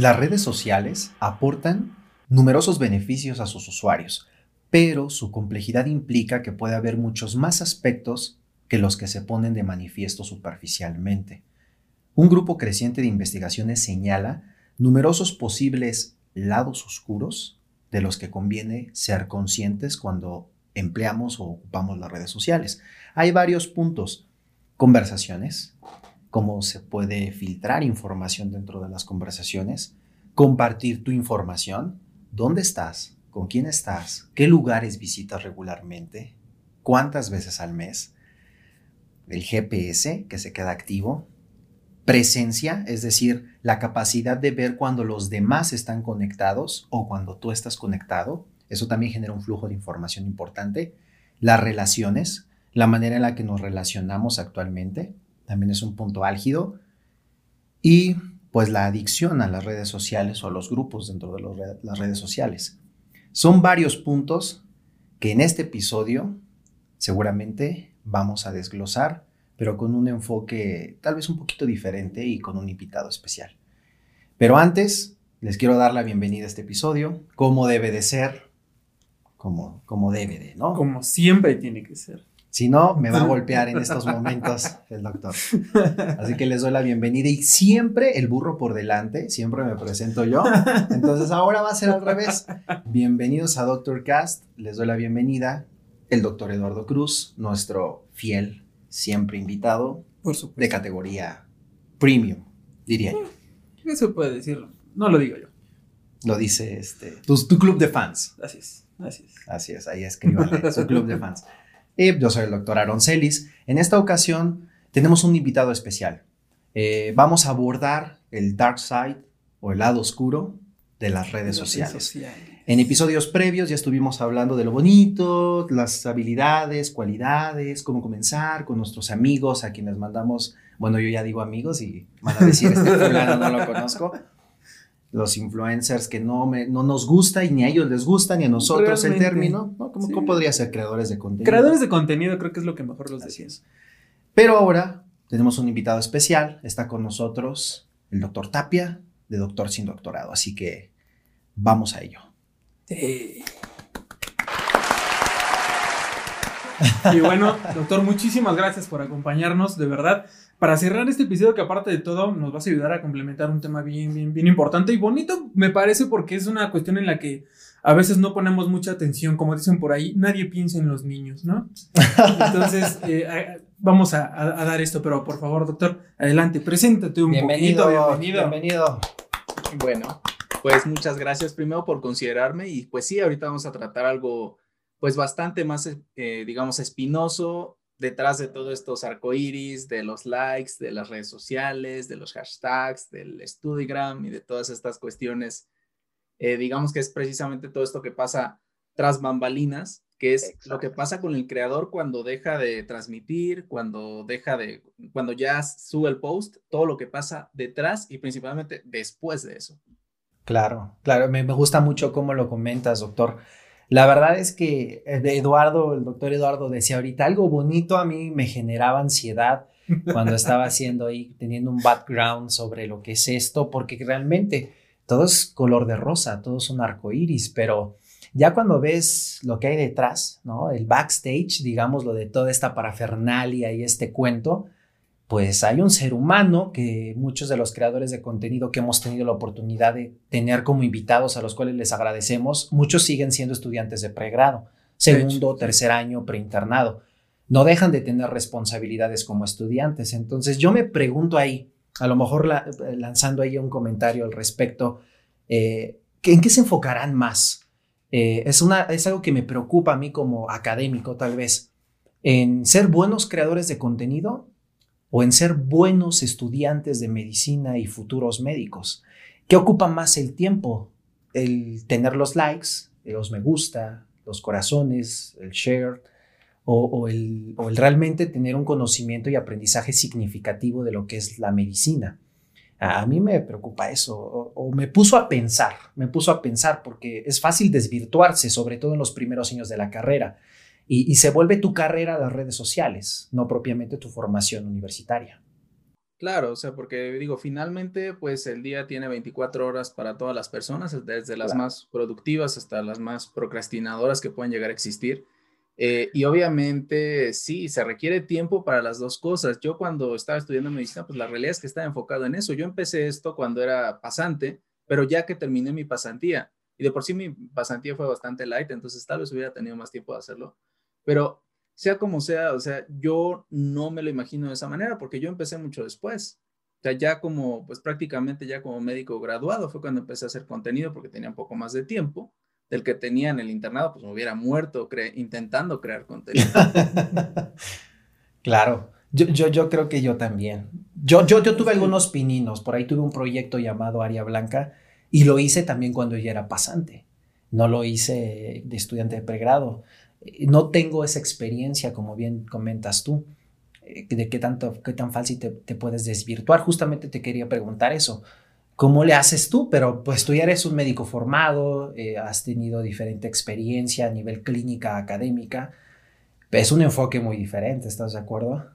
Las redes sociales aportan numerosos beneficios a sus usuarios, pero su complejidad implica que puede haber muchos más aspectos que los que se ponen de manifiesto superficialmente. Un grupo creciente de investigaciones señala numerosos posibles lados oscuros de los que conviene ser conscientes cuando empleamos o ocupamos las redes sociales. Hay varios puntos. Conversaciones, cómo se puede filtrar información dentro de las conversaciones, compartir tu información, dónde estás, con quién estás, qué lugares visitas regularmente, cuántas veces al mes, el GPS que se queda activo, presencia, es decir, la capacidad de ver cuando los demás están conectados o cuando tú estás conectado, eso también genera un flujo de información importante, las relaciones, la manera en la que nos relacionamos actualmente, también es un punto álgido, y pues la adicción a las redes sociales o a los grupos dentro de las redes sociales. Son varios puntos que en este episodio seguramente vamos a desglosar, pero con un enfoque tal vez un poquito diferente y con un invitado especial. Pero antes, les quiero dar la bienvenida a este episodio, como debe de ser, como, como debe de, ¿no? Como siempre tiene que ser. Si no, me va a golpear en estos momentos el doctor. Así que les doy la bienvenida y siempre el burro por delante, siempre me presento yo. Entonces ahora va a ser al revés. Bienvenidos a Doctor Cast, les doy la bienvenida el doctor Eduardo Cruz, nuestro fiel, siempre invitado, por supuesto. de categoría premium, diría yo. Eso puede decirlo, no lo digo yo. Lo dice este, tu, tu club de fans. Así es, así es. Así es, ahí escríbanle, su club de fans. Y yo soy el doctor Aaron Celis. En esta ocasión tenemos un invitado especial. Eh, vamos a abordar el dark side o el lado oscuro de las redes, sociales. En episodios previos ya estuvimos hablando de lo bonito, las habilidades, cualidades, cómo comenzar con nuestros amigos a quienes mandamos, bueno, yo ya digo amigos y van a decir, este fulano no lo conozco, los influencers que no, me, no nos gusta y ni a ellos les gusta ni a nosotros el término, ¿no? ¿Cómo, ¿Cómo, podría ser creadores de contenido? Creadores de contenido creo que es lo que mejor los decías. Pero ahora tenemos un invitado especial, está con nosotros el doctor Tapia, de Doctor Sin Doctorado, así que vamos a ello. Sí. Y bueno, doctor, muchísimas gracias por acompañarnos, de verdad. Para cerrar este episodio, que aparte de todo nos vas a ayudar a complementar un tema bien, bien, bien importante y bonito, me parece, porque es una cuestión en la que a veces no ponemos mucha atención, como dicen por ahí, nadie piensa en los niños, ¿no? Entonces, eh, vamos a, a, dar esto, pero por favor, doctor, adelante, preséntate un bienvenido, poquito, bienvenido. Bienvenido. Bueno, pues muchas gracias primero por considerarme y pues sí, ahorita vamos a tratar algo pues bastante más, eh, digamos, espinoso detrás de todos estos arcoíris, de los likes, de las redes sociales, de los hashtags, del Studigram y de todas estas cuestiones. Eh, digamos que es precisamente todo esto que pasa tras bambalinas, que es Exacto. lo que pasa con el creador cuando deja de transmitir, cuando deja de, cuando ya sube el post, todo lo que pasa detrás y principalmente después de eso. Claro, claro, me, me gusta mucho cómo lo comentas, doctor. La verdad es que Eduardo, el doctor Eduardo decía ahorita, algo bonito a mí me generaba ansiedad cuando estaba haciendo ahí, teniendo un background sobre lo que es esto, porque realmente todo es color de rosa, todo es un arco iris, pero ya cuando ves lo que hay detrás, ¿no? El backstage, digamos, lo de toda esta parafernalia y este cuento, pues hay un ser humano que muchos de los creadores de contenido que hemos tenido la oportunidad de tener como invitados, a los cuales les agradecemos, muchos siguen siendo estudiantes de pregrado, segundo, tercer año, preinternado. No dejan de tener responsabilidades como estudiantes. Entonces yo me pregunto ahí, a lo mejor la, lanzando ahí un comentario al respecto, eh, ¿en qué se enfocarán más? Eh, es, una, es algo que me preocupa a mí como académico tal vez, en ser buenos creadores de contenido o en ser buenos estudiantes de medicina y futuros médicos? ¿Qué ocupa más el tiempo? ¿El tener los likes, los me gusta, los corazones, el share, o, el, realmente tener un conocimiento y aprendizaje significativo de lo que es la medicina? A mí me preocupa eso, o, me puso a pensar, me puso a pensar porque es fácil desvirtuarse, sobre todo en los primeros años de la carrera. Y, y, se vuelve tu carrera las redes sociales, no propiamente tu formación universitaria. Claro, o sea, porque digo, finalmente, pues el día tiene 24 horas para todas las personas, desde las más productivas hasta las más procrastinadoras que pueden llegar a existir. Eh, y obviamente, sí, se requiere tiempo para las dos cosas. Yo cuando estaba estudiando medicina, pues la realidad es que estaba enfocado en eso. Yo empecé esto cuando era pasante, pero ya que terminé mi pasantía, y de por sí mi pasantía fue bastante light, entonces tal vez hubiera tenido más tiempo de hacerlo, pero sea como sea, o sea, yo no me lo imagino de esa manera porque yo empecé mucho después. O sea, ya como, pues prácticamente ya como médico graduado fue cuando empecé a hacer contenido porque tenía un poco más de tiempo del que tenía en el internado, pues me hubiera muerto intentando crear contenido. claro, yo, yo, yo, creo que yo también. Yo, yo, yo tuve algunos pininos, por ahí tuve un proyecto llamado Aria Blanca y lo hice también cuando ya era pasante, no lo hice de estudiante de pregrado. No tengo esa experiencia, como bien comentas tú, eh, de qué, tanto, qué tan fácil te, te puedes desvirtuar. Justamente te quería preguntar eso. ¿Cómo le haces tú? Pero pues tú ya eres un médico formado, eh, has tenido diferente experiencia a nivel clínica, académica. Es un enfoque muy diferente, ¿estás de acuerdo?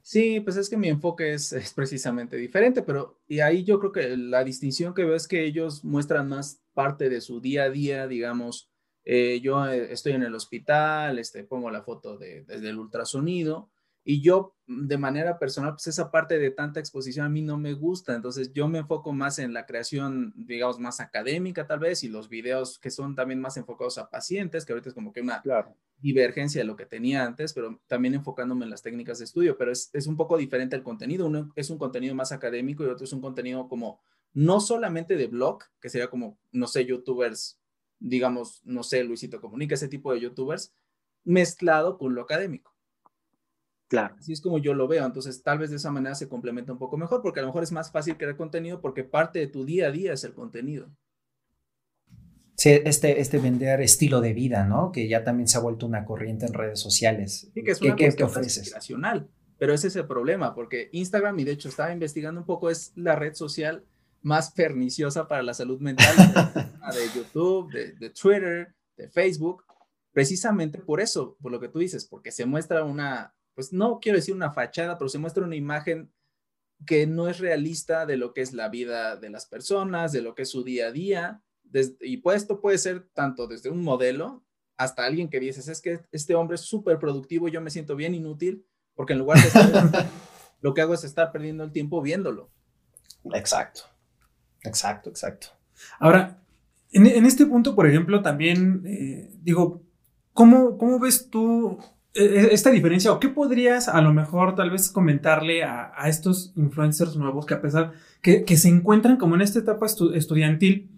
Sí, pues es que mi enfoque es, es, precisamente diferente, pero y ahí yo creo que la distinción que veo es que ellos muestran más parte de su día a día, digamos, eh, yo eh, estoy en el hospital, este, pongo la foto de, desde el ultrasonido y yo mm, de manera personal, pues esa parte de tanta exposición a mí no me gusta, entonces yo me enfoco más en la creación, digamos, más académica tal vez y los videos que son también más enfocados a pacientes, que ahorita es como que una divergencia de lo que tenía antes, pero también enfocándome en las técnicas de estudio, pero es, es un poco diferente el contenido, uno es un contenido más académico y otro es un contenido como no solamente de blog, que sería como, no sé, youtubers digamos, no sé, Luisito Comunica, ese tipo de youtubers, mezclado con lo académico. Claro. Así es como yo lo veo. Entonces, tal vez de esa manera se complementa un poco mejor, porque a lo mejor es más fácil crear contenido porque parte de tu día a día es el contenido. Sí, este, este vender estilo de vida, ¿no? Que ya también se ha vuelto una corriente en redes sociales. Sí, que es una ¿Qué, ¿qué ofreces? Pero ese es el problema, porque Instagram, y de hecho estaba investigando un poco, es la red social más perniciosa para la salud mental de YouTube, de, Twitter, de Facebook, precisamente por eso, por lo que tú dices, porque se muestra una, pues no quiero decir una fachada, pero se muestra una imagen que no es realista de lo que es la vida de las personas, de lo que es su día a día. y pues esto puede ser tanto desde un modelo hasta alguien que dices, es que este hombre es súper productivo y yo me siento bien inútil, porque en lugar de estar, lo que hago es estar perdiendo el tiempo viéndolo. Exacto. Exacto, exacto. Ahora, en, este punto, por ejemplo, también eh, digo, ¿cómo, ¿cómo, ves tú e, e, esta diferencia o qué podrías a lo mejor tal vez comentarle a, estos influencers nuevos que a pesar que, que, se encuentran como en esta etapa estudiantil?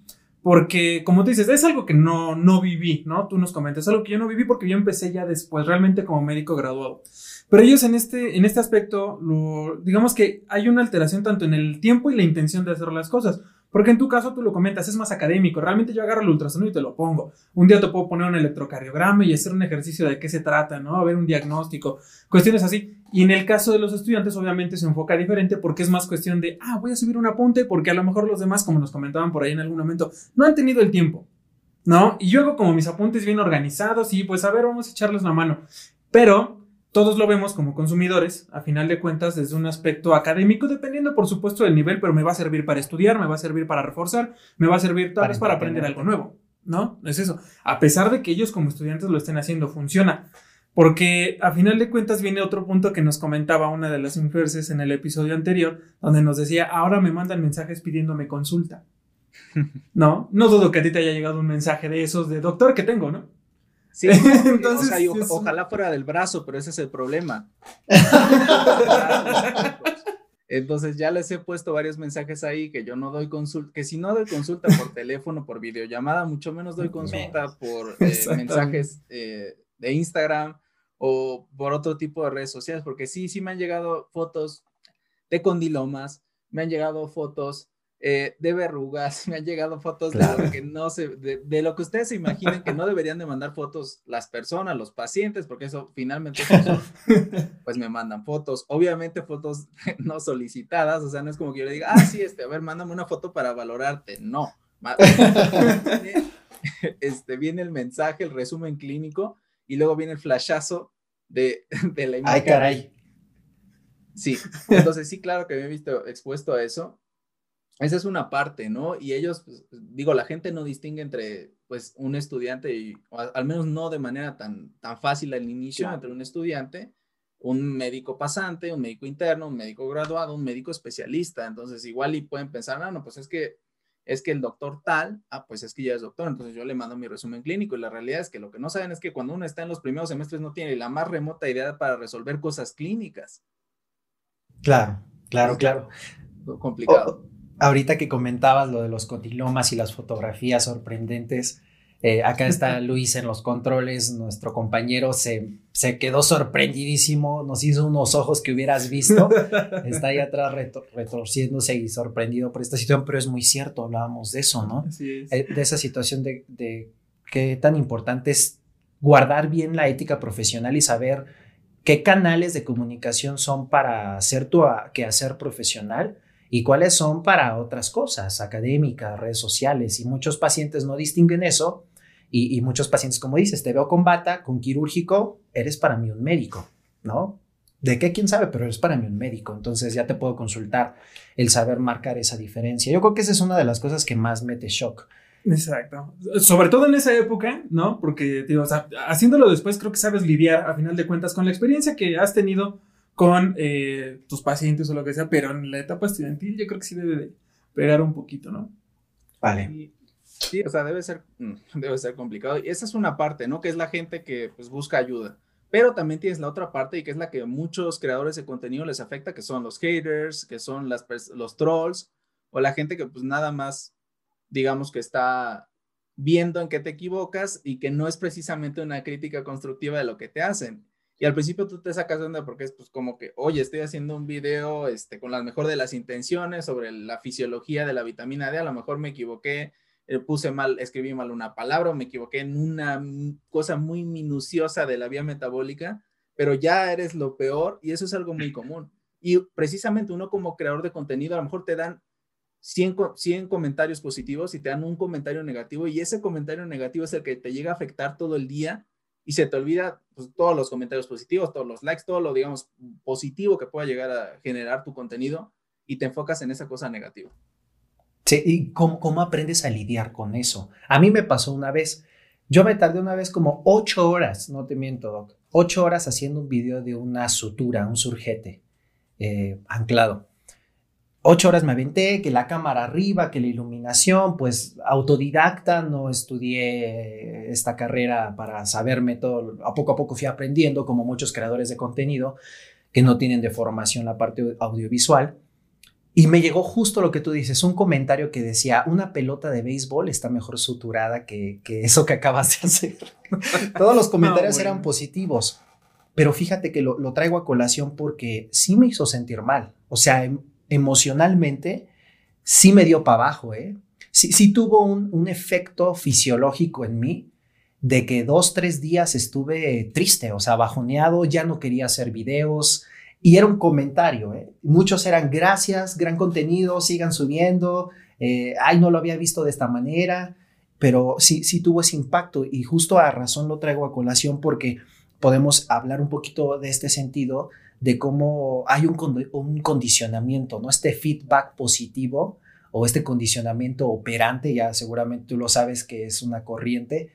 Porque, como tú dices, es algo que no, no viví, ¿no? Tú nos comentas, algo que yo no viví porque yo empecé ya después, realmente como médico graduado. Pero ellos en este, en este aspecto, digamos que hay una alteración tanto en el tiempo y la intención de hacer las cosas. Porque en tu caso tú lo comentas, es más académico. Realmente yo agarro el ultrasonido y te lo pongo. Un día te puedo poner un electrocardiograma y hacer un ejercicio de qué se trata, ¿no? A ver un diagnóstico, cuestiones así. Y en el caso de los estudiantes, obviamente se enfoca diferente porque es más cuestión de, ah, voy a subir un apunte porque a lo mejor los demás, como nos comentaban por ahí en algún momento, no han tenido el tiempo, ¿no? Y yo hago como mis apuntes bien organizados y pues a ver, vamos a echarles la mano. Pero todos lo vemos como consumidores, a final de cuentas, desde un aspecto académico, dependiendo por supuesto del nivel, pero me va a servir para estudiar, me va a servir para reforzar, me va a servir tal vez para aprender algo nuevo, ¿no? Es eso. A pesar de que ellos como estudiantes lo estén haciendo, funciona. Porque a final de cuentas viene otro punto que nos comentaba una de las influencers en el episodio anterior, donde nos decía, ahora me mandan mensajes pidiéndome consulta. ¿No? No dudo que a ti te haya llegado un mensaje de esos de doctor que tengo, ¿no? Sí, entonces, ojalá fuera del brazo, pero ese es el problema. Entonces ya les he puesto varios mensajes ahí que yo no doy consulta, que si no doy consulta por teléfono, por videollamada, mucho menos doy consulta por eh, mensajes eh, de Instagram o por otro tipo de redes sociales, porque sí, sí me han llegado fotos de condilomas, me han llegado fotos eh, de verrugas, me han llegado fotos de lo que no se, de, lo que ustedes se imaginen que no deberían de mandar fotos las personas, los pacientes, porque eso finalmente pues me mandan fotos, obviamente fotos no solicitadas, o sea, no es como que yo le diga, ah, sí, este, a ver, mándame una foto para valorarte, no. este, viene el mensaje, el resumen clínico y luego viene el flashazo de, de la imagen. Ay, caray. Sí, entonces sí, claro que me he visto expuesto a eso. Esa es una parte, ¿no? Y ellos, pues, digo, la gente no distingue entre, pues, un estudiante y, al menos no de manera tan, tan fácil al inicio, entre un estudiante, un médico pasante, un médico interno, un médico graduado, un médico especialista. Entonces, igual y pueden pensar, ah, no, pues es que es que el doctor tal, ah, pues es que ya es doctor, entonces yo le mando mi resumen clínico y la realidad es que lo que no saben es que cuando uno está en los primeros semestres no tiene la más remota idea para resolver cosas clínicas. Claro, claro, claro. Complicado. Ahorita que comentabas lo de los cotilomas y las fotografías sorprendentes, eh, acá está Luis en los controles, nuestro compañero se, se, quedó sorprendidísimo, nos hizo unos ojos que hubieras visto, está ahí atrás retorciéndose y sorprendido por esta situación, pero es muy cierto, hablábamos de eso, ¿no? Eh, de esa situación de, de qué tan importante es guardar bien la ética profesional y saber qué canales de comunicación son para hacer tu quehacer profesional y cuáles son para otras cosas, académicas, redes sociales. Y muchos pacientes no distinguen eso y, muchos pacientes, como dices, te veo con bata, con quirúrgico, eres para mí un médico, ¿no? ¿De qué? ¿Quién sabe? Pero eres para mí un médico, entonces ya te puedo consultar el saber marcar esa diferencia. Yo creo que esa es una de las cosas que más mete shock. Exacto. Sobre todo en esa época, ¿no? Porque, digo, o sea, haciéndolo después creo que sabes lidiar a final de cuentas con la experiencia que has tenido con eh, tus pacientes o lo que sea, pero en la etapa estudiantil yo creo que sí debe de pegar un poquito, ¿no? Vale. Sí, o sea, debe ser, debe ser complicado. Y esa es una parte, ¿no? Que es la gente que pues busca ayuda. Pero también tienes la otra parte y que es la que a muchos creadores de contenido les afecta, que son los haters, que son las, los trolls o la gente que pues nada más, digamos que está viendo en qué te equivocas y que no es precisamente una crítica constructiva de lo que te hacen. Y al principio tú te sacas de onda porque es pues como que, oye, estoy haciendo un video este, con la mejor de las intenciones sobre la fisiología de la vitamina D, a lo mejor me equivoqué eh, puse mal, escribí mal una palabra o me equivoqué en una cosa muy minuciosa de la vía metabólica, pero ya eres lo peor y eso es algo muy común. Y precisamente uno como creador de contenido, a lo mejor te dan 100, 100 comentarios positivos y te dan un comentario negativo y ese comentario negativo es el que te llega a afectar todo el día y se te olvida pues, todos los comentarios positivos, todos los likes, todo lo, digamos, positivo que pueda llegar a generar tu contenido y te enfocas en esa cosa negativa. Sí, ¿y cómo, aprendes a lidiar con eso? A mí me pasó una vez, yo me tardé una vez como ocho horas, no te miento, Doc, ocho horas haciendo un video de una sutura, un surjete eh, anclado. Ocho horas me aventé, que la cámara arriba, que la iluminación, pues autodidacta, no estudié esta carrera para saberme todo, a poco a poco fui aprendiendo, como muchos creadores de contenido que no tienen de formación la parte audiovisual. Y me llegó justo lo que tú dices, un comentario que decía, una pelota de béisbol está mejor suturada que, eso que acabas de hacer. Todos los comentarios eran positivos, pero fíjate que lo, traigo a colación porque sí me hizo sentir mal. O sea, em, emocionalmente sí me dio para abajo, ¿eh? Sí, tuvo un, un efecto fisiológico en mí de que dos, tres días estuve triste, o sea, bajoneado, ya no quería hacer videos, y era un comentario, ¿eh? muchos eran gracias, gran contenido, sigan subiendo, eh, ay, no lo había visto de esta manera, pero sí, sí tuvo ese impacto y justo a razón lo traigo a colación porque podemos hablar un poquito de este sentido, de cómo hay un, un condicionamiento, ¿no? Este feedback positivo o este condicionamiento operante, ya seguramente tú lo sabes que es una corriente,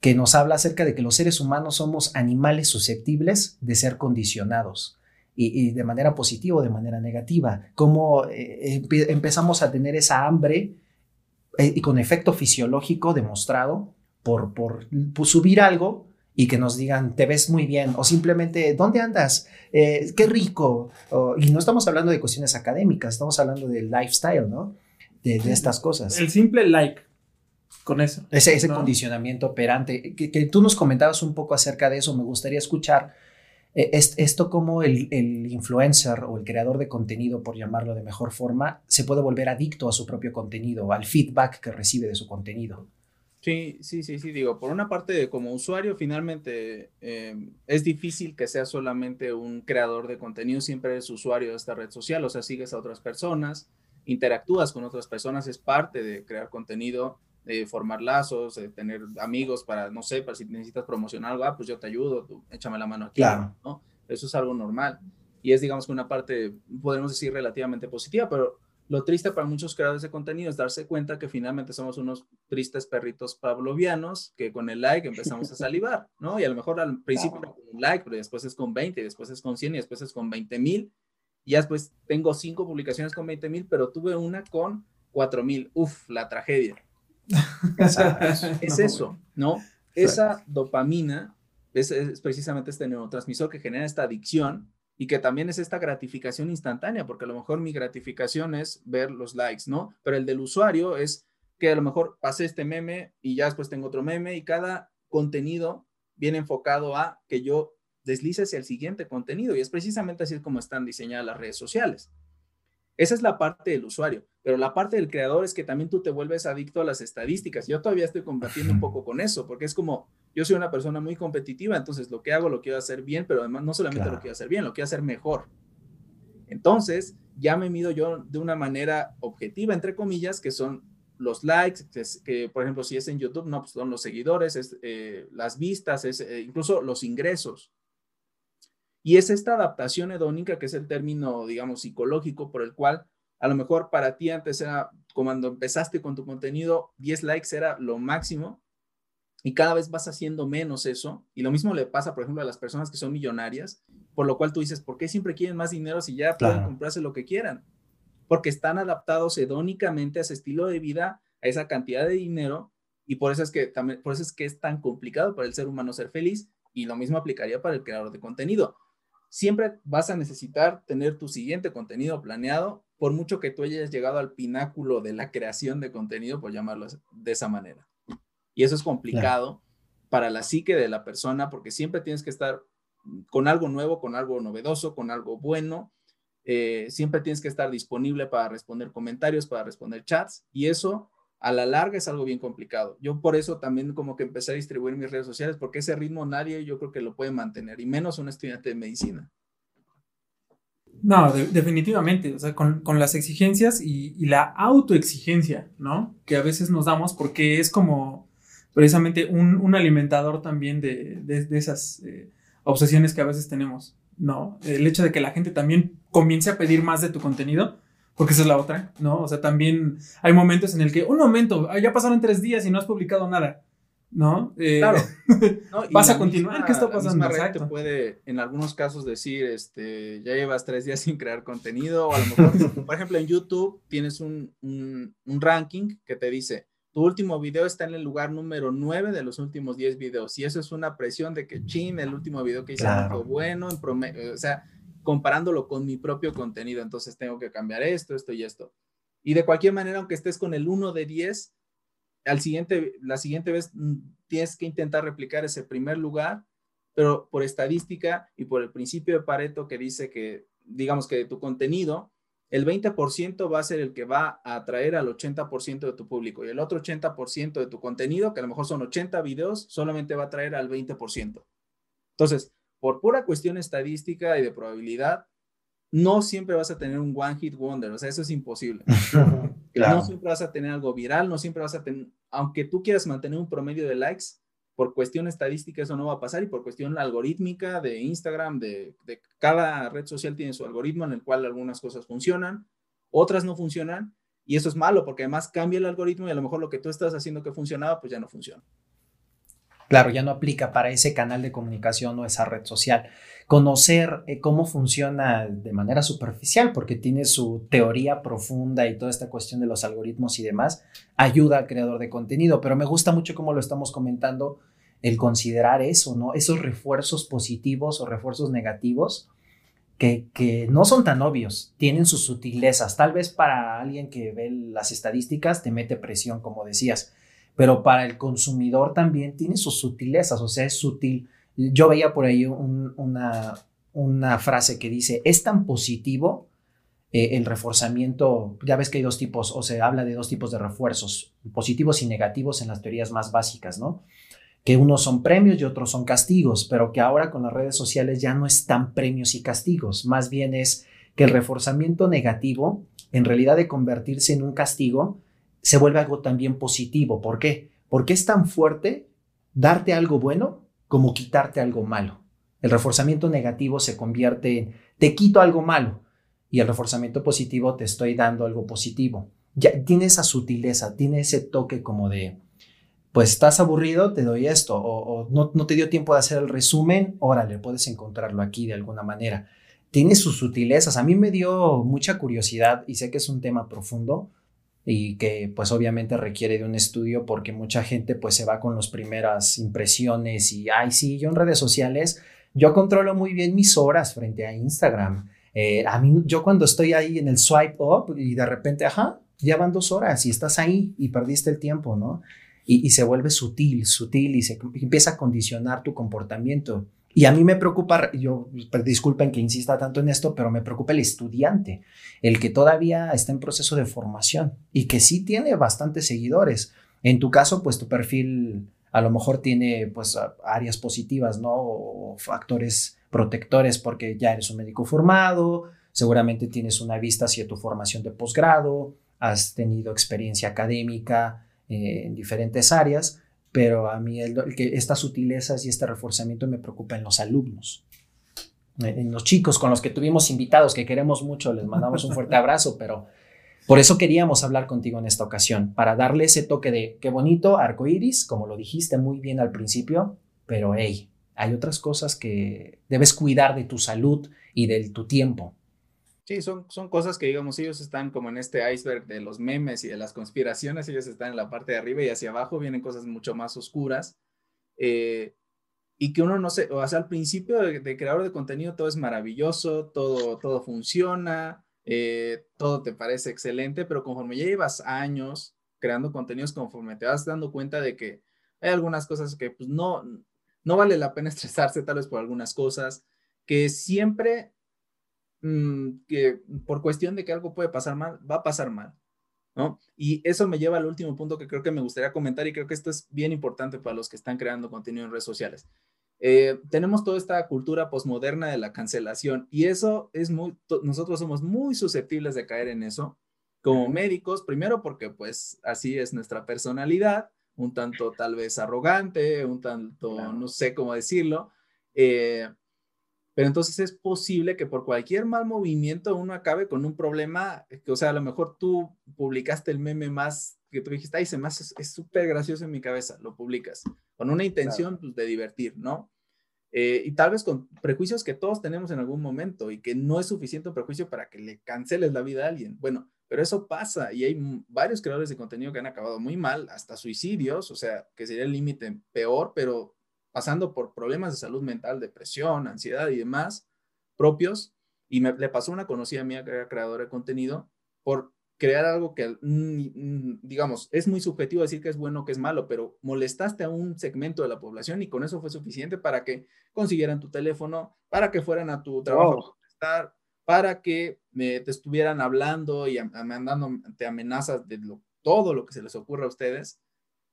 que nos habla acerca de que los seres humanos somos animales susceptibles de ser condicionados y, de manera positiva o de manera negativa, cómo eh, empezamos a tener esa hambre eh, y con efecto fisiológico demostrado por, por, subir algo y que nos digan, te ves muy bien, o simplemente, ¿dónde andas? Eh, qué rico. y no estamos hablando de cuestiones académicas, estamos hablando del lifestyle, ¿no? De, estas cosas. El simple like, con eso. Ese, ese condicionamiento operante, que, que, tú nos comentabas un poco acerca de eso, me gustaría escuchar eh, esto como el, influencer o el creador de contenido, por llamarlo de mejor forma, se puede volver adicto a su propio contenido, al feedback que recibe de su contenido. Sí, sí, sí, sí, digo, por una parte como usuario finalmente em, es difícil que sea solamente un creador de contenido, siempre eres usuario de esta red social, o sea, sigues a otras personas, interactúas con otras personas, es parte de crear contenido, de formar lazos, de tener amigos para, no sé, para si necesitas promocionar algo, ah, pues yo te ayudo, tú échame la mano aquí, claro. ¿no? Eso es algo normal. y es, digamos, que una parte, podemos decir, relativamente positiva, pero lo triste para muchos creadores de contenido es darse cuenta que finalmente somos unos tristes perritos pavlovianos que con el like empezamos a salivar, ¿no? Y a lo mejor al principio con un like, pero después es con 20, después es con 100 y después es con 20 mil. Y después tengo cinco publicaciones con 20 mil, pero tuve una con 4 mil. Uf, la tragedia. es eso, ¿no? Esa dopamina es, es, precisamente este neurotransmisor que genera esta adicción y que también es esta gratificación instantánea, porque a lo mejor mi gratificación es ver los likes, ¿no? Pero el del usuario es que a lo mejor pasé este meme y ya después tengo otro meme y cada contenido viene enfocado a que yo deslice hacia el siguiente contenido y es precisamente así como están diseñadas las redes sociales. Esa es la parte del usuario, pero la parte del creador es que también tú te vuelves adicto a las estadísticas. Yo todavía estoy combatiendo un poco con eso, porque es como, yo soy una persona muy competitiva, entonces lo que hago lo quiero hacer bien, pero además no solamente lo quiero hacer bien, lo quiero hacer mejor. Entonces, ya me mido yo de una manera objetiva, entre comillas, que son los likes, que, por ejemplo, si es en YouTube, no, pues son los seguidores, es, eh, las vistas, es, eh, incluso los ingresos. Y es esta adaptación hedónica, que es el término, digamos, psicológico por el cual a lo mejor para ti antes era, cuando empezaste con tu contenido, 10 likes era lo máximo y cada vez vas haciendo menos eso. Y lo mismo le pasa, por ejemplo, a las personas que son millonarias, por lo cual tú dices, ¿por qué siempre quieren más dinero si ya pueden comprarse lo que quieran? Porque están adaptados hedónicamente a ese estilo de vida, a esa cantidad de dinero y por eso es que también por eso es que es tan complicado para el ser humano ser feliz y lo mismo aplicaría para el creador de contenido siempre vas a necesitar tener tu siguiente contenido planeado, por mucho que tú hayas llegado al pináculo de la creación de contenido, por llamarlo de esa manera. Y eso es complicado para la psique de la persona, porque siempre tienes que estar con algo nuevo, con algo novedoso, con algo bueno. Eh, siempre tienes que estar disponible para responder comentarios, para responder chats, y eso a la larga es algo bien complicado. Yo por eso también como que empecé a distribuir mis redes sociales, porque ese ritmo nadie yo creo que lo puede mantener, y menos un estudiante de medicina. No, definitivamente, o sea, con, las exigencias y, la autoexigencia, ¿no? Que a veces nos damos porque es como precisamente un, alimentador también de, esas eh, obsesiones que a veces tenemos, ¿no? El hecho de que la gente también comience a pedir más de tu contenido, porque esa es la otra, ¿no? O sea, también hay momentos en el que, un momento, ah, ya pasaron tres días y no has publicado nada, ¿no? Eh, claro. vas a continuar, ¿qué está pasando? La te puede, en algunos casos, decir, este, ya llevas tres días sin crear contenido, o a lo mejor, por ejemplo, en YouTube tienes un, un, ranking que te dice, tu último video está en el lugar número nueve de los últimos diez videos, y eso es una presión de que, chin, el último video que hice fue bueno, en promedio, o sea, comparándolo con mi propio contenido. Entonces tengo que cambiar esto, esto y esto. Y de cualquier manera, aunque estés con el 1 de 10, al siguiente, la siguiente vez mm, tienes que intentar replicar ese primer lugar, pero por estadística y por el principio de Pareto que dice que, digamos que de tu contenido, el 20% va a ser el que va a atraer al 80% de tu público y el otro 80% de tu contenido, que a lo mejor son 80 videos, solamente va a atraer al 20%. Entonces, por pura cuestión estadística y de probabilidad, no siempre vas a tener un one hit wonder, o sea, eso es imposible. No siempre vas a tener algo viral, no siempre vas a tener, aunque tú quieras mantener un promedio de likes, por cuestión estadística eso no va a pasar y por cuestión algorítmica de Instagram, de, de cada red social tiene su algoritmo en el cual algunas cosas funcionan, otras no funcionan y eso es malo porque además cambia el algoritmo y a lo mejor lo que tú estás haciendo que funcionaba pues ya no funciona. Claro, ya no aplica para ese canal de comunicación o esa red social. Conocer eh, cómo funciona de manera superficial, porque tiene su teoría profunda y toda esta cuestión de los algoritmos y demás, ayuda al creador de contenido. Pero me gusta mucho cómo lo estamos comentando, el considerar eso, ¿no? Esos refuerzos positivos o refuerzos negativos que, que no son tan obvios, tienen sus sutilezas. Tal vez para alguien que ve las estadísticas te mete presión, como decías pero para el consumidor también tiene sus sutilezas, o sea, es sutil. Yo veía por ahí una, una frase que dice, es tan positivo eh, el reforzamiento, ya ves que hay dos tipos, o se habla de dos tipos de refuerzos, positivos y negativos en las teorías más básicas, ¿no? Que unos son premios y otros son castigos, pero que ahora con las redes sociales ya no están premios y castigos, más bien es que el reforzamiento negativo, en realidad de convertirse en un castigo, se vuelve algo también positivo. ¿Por qué? Porque es tan fuerte darte algo bueno como quitarte algo malo. El reforzamiento negativo se convierte en te quito algo malo y el reforzamiento positivo te estoy dando algo positivo. Ya tiene esa sutileza, tiene ese toque como de, pues estás aburrido, te doy esto, o, no, no, te dio tiempo de hacer el resumen, órale, puedes encontrarlo aquí de alguna manera. Tiene sus sutilezas. A mí me dio mucha curiosidad y sé que es un tema profundo y que pues obviamente requiere de un estudio porque mucha gente pues se va con las primeras impresiones y, ay, sí, yo en redes sociales, yo controlo muy bien mis horas frente a Instagram. Eh, a mí, yo cuando estoy ahí en el swipe up y de repente, ajá, ya van dos horas y estás ahí y perdiste el tiempo, ¿no? y, se vuelve sutil, sutil y se empieza a condicionar tu comportamiento. Y a mí me preocupa, yo disculpen que insista tanto en esto, pero me preocupa el estudiante, el que todavía está en proceso de formación y que sí tiene bastantes seguidores. En tu caso, pues tu perfil a lo mejor tiene pues áreas positivas, ¿no? O factores protectores porque ya eres un médico formado, seguramente tienes una vista hacia tu formación de posgrado, has tenido experiencia académica, eh, en diferentes áreas, pero a mí el, que estas sutilezas y este reforzamiento me preocupa en los alumnos, en los chicos con los que tuvimos invitados, que queremos mucho, les mandamos un fuerte abrazo, pero por eso queríamos hablar contigo en esta ocasión, para darle ese toque de qué bonito, arco iris, como lo dijiste muy bien al principio, pero hey, hay otras cosas que debes cuidar de tu salud y de tu tiempo. Son, son cosas que, digamos, ellos están como en este iceberg de los memes y de las conspiraciones, ellos están en la parte de arriba y hacia abajo vienen cosas mucho más oscuras. Eh, y que uno no sé, o sea, al principio de, creador de contenido todo es maravilloso, todo, todo funciona, eh, todo te parece excelente, pero conforme ya llevas años creando contenidos, conforme te vas dando cuenta de que hay algunas cosas que pues no, no vale la pena estresarse tal vez por algunas cosas, que siempre Mm, que por cuestión de que algo puede pasar mal, va a pasar mal, ¿no? Y eso me lleva al último punto que creo que me gustaría comentar y creo que esto es bien importante para los que están creando contenido en redes sociales. Eh, tenemos toda esta cultura posmoderna de la cancelación y eso es muy, nosotros somos muy susceptibles de caer en eso como médicos, primero porque pues así es nuestra personalidad, un tanto tal vez arrogante, un tanto, no sé cómo decirlo, eh, pero entonces es posible que por cualquier mal movimiento uno acabe con un problema, que, o sea, a lo mejor tú publicaste el meme más que tú dijiste, ay, se me hace, es súper gracioso en mi cabeza, lo publicas, con una intención pues, de divertir, ¿no? Eh, y tal vez con prejuicios que todos tenemos en algún momento y que no es suficiente prejuicio para que le canceles la vida a alguien. Bueno, pero eso pasa y hay varios creadores de contenido que han acabado muy mal, hasta suicidios, o sea, que sería el límite peor, pero pasando por problemas de salud mental, depresión, ansiedad y demás propios. Y me, le pasó una conocida mía que era creadora de contenido por crear algo que, digamos, es muy subjetivo decir que es bueno o que es malo, pero molestaste a un segmento de la población y con eso fue suficiente para que consiguieran tu teléfono, para que fueran a tu trabajo para que te estuvieran hablando y mandándote amenazas de todo lo que se les ocurra a ustedes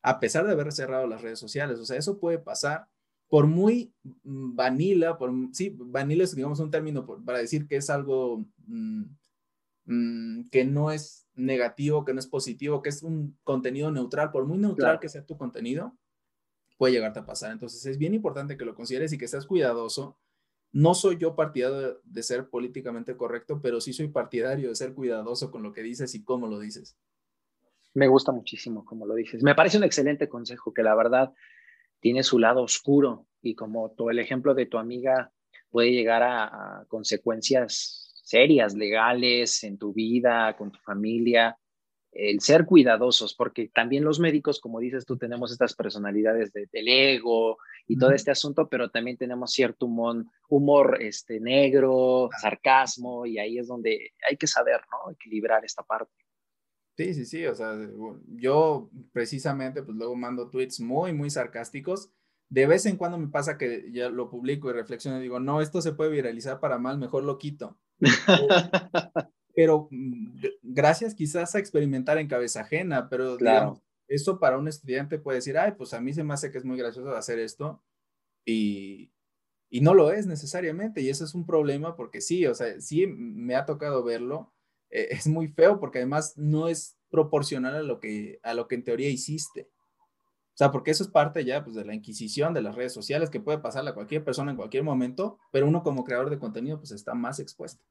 a pesar de haber cerrado las redes sociales. O sea, eso puede pasar por muy mm, vanilla, por, sí, vanilla es, digamos, un término para decir que es algo mm, mm, que no es negativo, que no es positivo, que es un contenido neutral, por muy neutral que sea tu contenido, puede llegarte a pasar. Entonces es bien importante que lo consideres y que seas cuidadoso. No soy yo partidario de ser políticamente correcto, pero sí soy partidario de ser cuidadoso con lo que dices y cómo lo dices. Me gusta muchísimo, como lo dices. Me parece un excelente consejo que la verdad tiene su lado oscuro y como todo el ejemplo de tu amiga puede llegar a, consecuencias serias, legales en tu vida, con tu familia, el ser cuidadosos, porque también los médicos, como dices tú, tenemos estas personalidades de, del ego y todo este asunto, pero también tenemos cierto humor, humor este, negro, sarcasmo, y ahí es donde hay que saber, ¿no? Equilibrar esta parte. Sí, sí, sí, o sea, yo precisamente pues luego mando tweets muy, muy sarcásticos. De vez en cuando me pasa que ya lo publico y reflexiono y digo, no, esto se puede viralizar para mal, mejor lo quito. pero mm, gracias quizás a experimentar en cabeza ajena, pero claro. eso para un estudiante puede decir, ay, pues a mí se me hace que es muy gracioso hacer esto y, y no lo es necesariamente y eso es un problema porque sí, o sea, sí me ha tocado verlo eh, es muy feo porque además no es proporcional a lo que, a lo que en teoría hiciste. O sea, porque eso es parte ya pues, de la inquisición de las redes sociales que puede pasarle a cualquier persona en cualquier momento, pero uno como creador de contenido pues está más expuesto.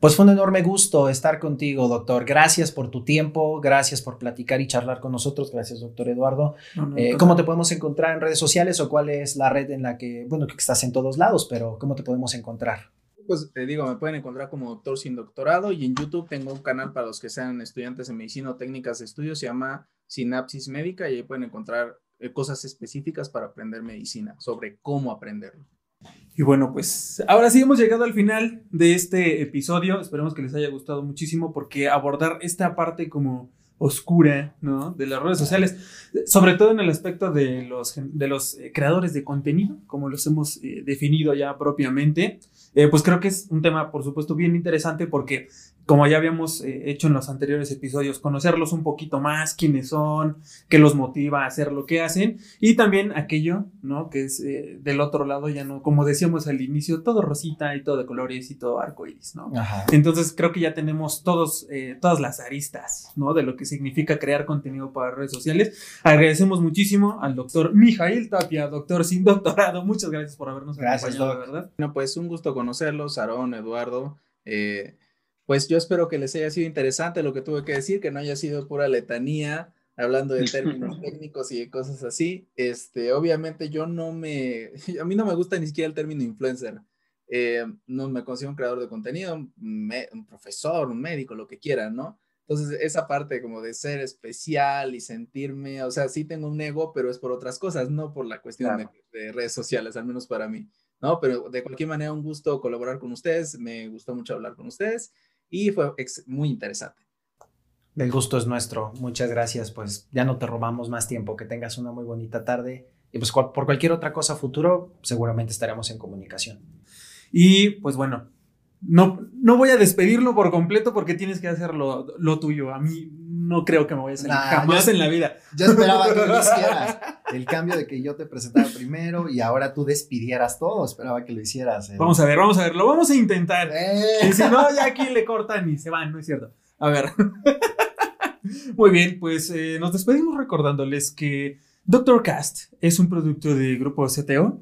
Pues fue un enorme gusto estar contigo, doctor. Gracias por tu tiempo, gracias por platicar y charlar con nosotros. Gracias, doctor Eduardo. Eh, ¿Cómo te podemos encontrar en redes sociales o cuál es la red en la que, bueno, que estás en todos lados, pero cómo te podemos encontrar? Pues te digo, me pueden encontrar como doctor sin doctorado y en YouTube tengo un canal para los que sean estudiantes de medicina o técnicas de estudio, se llama Sinapsis Médica y ahí pueden encontrar eh, cosas específicas para aprender medicina, sobre cómo aprenderlo. Y bueno, pues ahora sí hemos llegado al final de este episodio. Esperemos que les haya gustado muchísimo porque abordar esta parte como oscura, ¿no? De las redes sociales, sobre todo en el aspecto de los, de los eh, creadores de contenido, como los hemos eh, definido ya propiamente, eh, pues creo que es un tema, por supuesto, bien interesante porque como ya habíamos eh, hecho en los anteriores episodios, conocerlos un poquito más, quiénes son, qué los motiva a hacer lo que hacen y también aquello, ¿no? Que es eh, del otro lado, ya no, como decíamos al inicio, todo rosita y todo de colores y todo arcoíris, ¿no? Entonces creo que ya tenemos todos, eh, todas las aristas, ¿no? De lo que significa crear contenido para redes sociales. Agradecemos muchísimo al doctor Mijail Tapia, doctor sin doctorado. Muchas gracias por habernos acompañado, ¿verdad? Bueno, pues un gusto conocerlos, Aarón, Eduardo. Eh, pues yo espero que les haya sido interesante lo que tuve que decir, que no haya sido pura letanía hablando de términos técnicos y de cosas así. Este, obviamente yo no me, a mí no me gusta ni siquiera el término influencer. Eh, no me considero un creador de contenido, un, profesor, un médico, lo que quieran, ¿no? Entonces, esa parte como de ser especial y sentirme, o sea, sí tengo un ego, pero es por otras cosas, no por la cuestión de, de, redes sociales, al menos para mí, ¿no? Pero de cualquier manera, un gusto colaborar con ustedes, me gustó mucho hablar con ustedes y fue muy interesante. El gusto es nuestro. Muchas gracias. Pues ya no te robamos más tiempo. Que tengas una muy bonita tarde. Y pues por cualquier otra cosa futuro, seguramente estaremos en comunicación. Y pues bueno, no, no voy a despedirlo por completo porque tienes que hacer lo, tuyo. A mí no creo que me vaya a salir jamás en la vida. Yo esperaba que lo hicieras. El cambio de que yo te presentara primero y ahora tú despidieras todo, esperaba que lo hicieras. Eh. Vamos a ver, vamos a ver, lo vamos a intentar. Eh. Y si no, ya aquí le cortan y se van, no es cierto. A ver. Muy bien, pues eh, nos despedimos recordándoles que Doctor Cast es un producto de Grupo CTO.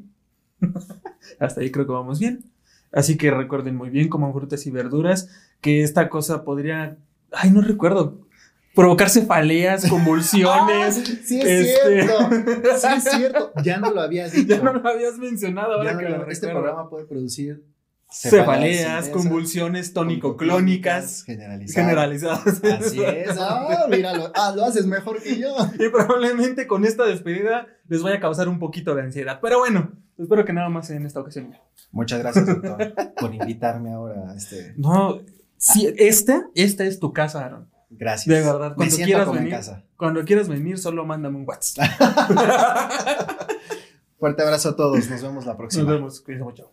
Hasta ahí creo que vamos bien. Así que recuerden muy bien, coman frutas y verduras, que esta cosa podría, ay, no recuerdo, provocar cefaleas, convulsiones. Ah, sí, es este, cierto. Sí, es cierto. Ya no lo habías dicho. Ya no lo habías mencionado ahora que lo Este programa puede producir cefaleas, convulsiones tónico-clónicas generalizadas. generalizadas. Así es. Ah, míralo. Ah, lo haces mejor que yo. Y probablemente con esta despedida les vaya a causar un poquito de ansiedad. Pero bueno, espero que nada más en esta ocasión. Muchas gracias, doctor, por invitarme ahora a este. No, sí, esta, esta es tu casa, Aaron. Gracias. De verdad, cuando quieras venir, cuando quieras venir, solo mándame un WhatsApp. Fuerte abrazo a todos, nos vemos la próxima. Nos vemos, cuídense mucho.